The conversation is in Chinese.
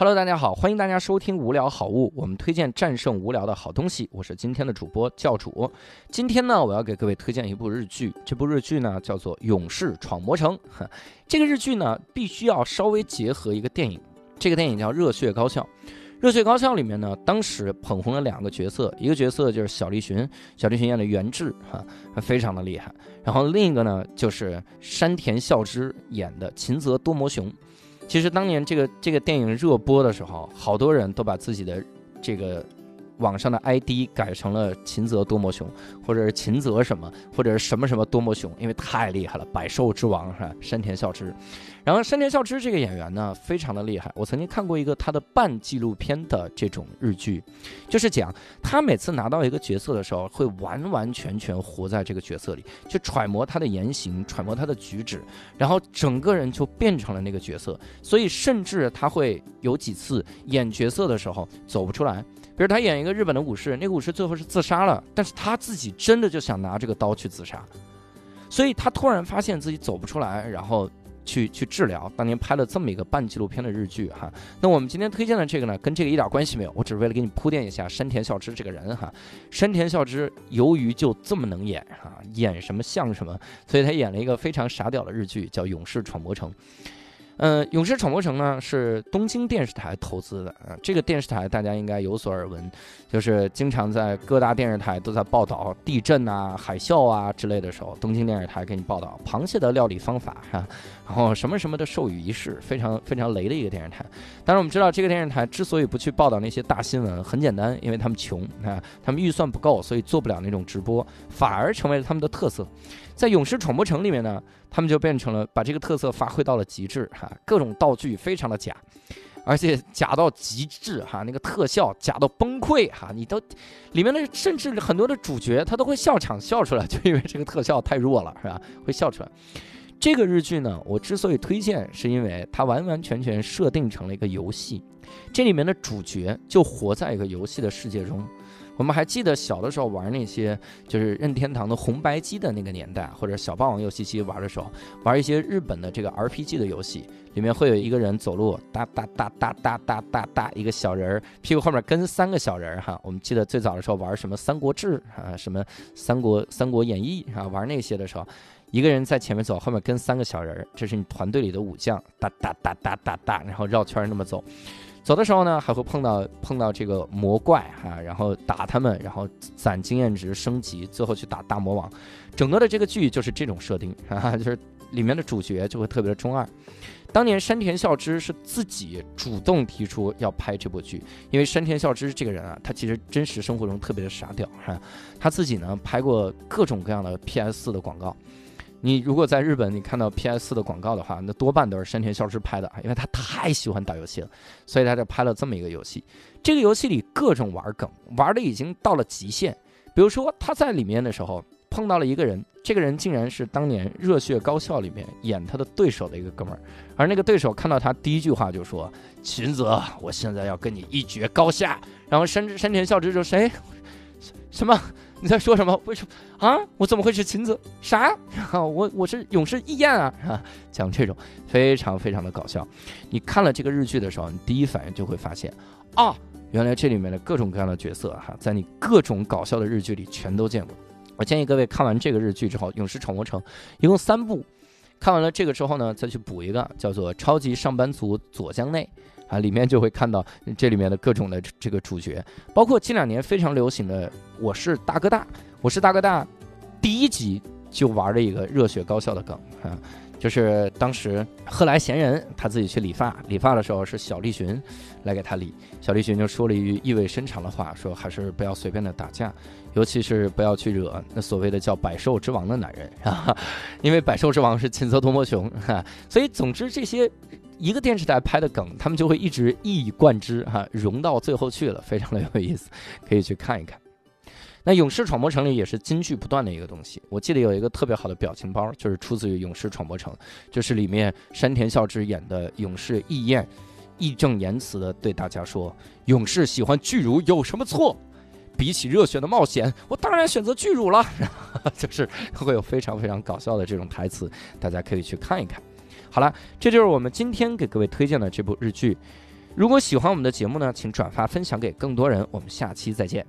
Hello，大家好，欢迎大家收听无聊好物，我们推荐战胜无聊的好东西。我是今天的主播教主。今天呢，我要给各位推荐一部日剧，这部日剧呢叫做《勇士闯魔城》。这个日剧呢，必须要稍微结合一个电影，这个电影叫《热血高校》。《热血高校》里面呢，当时捧红了两个角色，一个角色就是小栗旬，小栗旬演的元志，哈，非常的厉害。然后另一个呢，就是山田孝之演的秦泽多摩雄。其实当年这个这个电影热播的时候，好多人都把自己的这个网上的 ID 改成了秦泽多摩熊，或者是秦泽什么，或者是什么什么多摩熊，因为太厉害了，百兽之王是吧？山田孝之。然后山田孝之这个演员呢，非常的厉害。我曾经看过一个他的半纪录片的这种日剧，就是讲他每次拿到一个角色的时候，会完完全全活在这个角色里，去揣摩他的言行，揣摩他的举止，然后整个人就变成了那个角色。所以甚至他会有几次演角色的时候走不出来，比如他演一个日本的武士，那个武士最后是自杀了，但是他自己真的就想拿这个刀去自杀，所以他突然发现自己走不出来，然后。去去治疗，当年拍了这么一个半纪录片的日剧哈。那我们今天推荐的这个呢，跟这个一点关系没有，我只是为了给你铺垫一下山田孝之这个人哈。山田孝之由于就这么能演哈，演什么像什么，所以他演了一个非常傻屌的日剧，叫《勇士闯魔城》。嗯，《勇士闯魔城》呢是东京电视台投资的啊，这个电视台大家应该有所耳闻，就是经常在各大电视台都在报道地震啊、海啸啊之类的时候，东京电视台给你报道螃蟹的料理方法哈，然后什么什么的授予仪式，非常非常雷的一个电视台。但是我们知道，这个电视台之所以不去报道那些大新闻，很简单，因为他们穷啊，他们预算不够，所以做不了那种直播，反而成为了他们的特色。在《勇士闯魔城》里面呢，他们就变成了把这个特色发挥到了极致哈，各种道具非常的假，而且假到极致哈，那个特效假到崩溃哈，你都里面的甚至很多的主角他都会笑场笑出来，就因为这个特效太弱了是吧？会笑出来。这个日剧呢，我之所以推荐，是因为它完完全全设定成了一个游戏，这里面的主角就活在一个游戏的世界中。我们还记得小的时候玩那些，就是任天堂的红白机的那个年代，或者小霸王游戏机玩的时候，玩一些日本的这个 RPG 的游戏，里面会有一个人走路，哒哒哒哒哒哒哒哒，一个小人儿屁股后面跟三个小人儿哈。我们记得最早的时候玩什么《三国志》啊，什么《三国三国演义》啊，玩那些的时候，一个人在前面走，后面跟三个小人儿，这是你团队里的武将，哒哒哒哒哒哒，然后绕圈那么走。走的时候呢，还会碰到碰到这个魔怪哈，然后打他们，然后攒经验值升级，最后去打大魔王。整个的这个剧就是这种设定 哈啊，就是里面的主角就会特别的中二。当年山田孝之是自己主动提出要拍这部剧，因为山田孝之这个人啊，他其实真实生活中特别的傻屌哈，他自己呢拍过各种各样的 PS 四的广告。你如果在日本，你看到 PS 四的广告的话，那多半都是山田孝之拍的，因为他太喜欢打游戏了，所以他就拍了这么一个游戏。这个游戏里各种玩梗，玩的已经到了极限。比如说他在里面的时候碰到了一个人，这个人竟然是当年《热血高校》里面演他的对手的一个哥们儿，而那个对手看到他第一句话就说：“秦泽，我现在要跟你一决高下。”然后山山田孝之就说：“哎，什么？” 你在说什么？为什么啊？我怎么会是晴子？啥？我我是勇士义彦啊！啊，讲这种非常非常的搞笑。你看了这个日剧的时候，你第一反应就会发现，啊，原来这里面的各种各样的角色哈，在你各种搞笑的日剧里全都见过。我建议各位看完这个日剧之后，《勇士闯魔城》一共三部，看完了这个之后呢，再去补一个叫做《超级上班族左江内》。啊，里面就会看到这里面的各种的这个主角，包括近两年非常流行的《我是大哥大》，《我是大哥大》第一集就玩了一个热血高校的梗啊，就是当时贺来贤人他自己去理发，理发的时候是小栗旬来给他理，小栗旬就说了一句意味深长的话，说还是不要随便的打架，尤其是不要去惹那所谓的叫百兽之王的男人啊，因为百兽之王是秦泽多摩雄哈，所以总之这些。一个电视台拍的梗，他们就会一直一以贯之，哈，融到最后去了，非常的有意思，可以去看一看。那《勇士闯魔城》里也是金句不断的一个东西。我记得有一个特别好的表情包，就是出自于《勇士闯魔城》，就是里面山田孝之演的勇士义彦，义正言辞的对大家说：“勇士喜欢巨乳有什么错？比起热血的冒险，我当然选择巨乳了。”就是会有非常非常搞笑的这种台词，大家可以去看一看。好了，这就是我们今天给各位推荐的这部日剧。如果喜欢我们的节目呢，请转发分享给更多人。我们下期再见。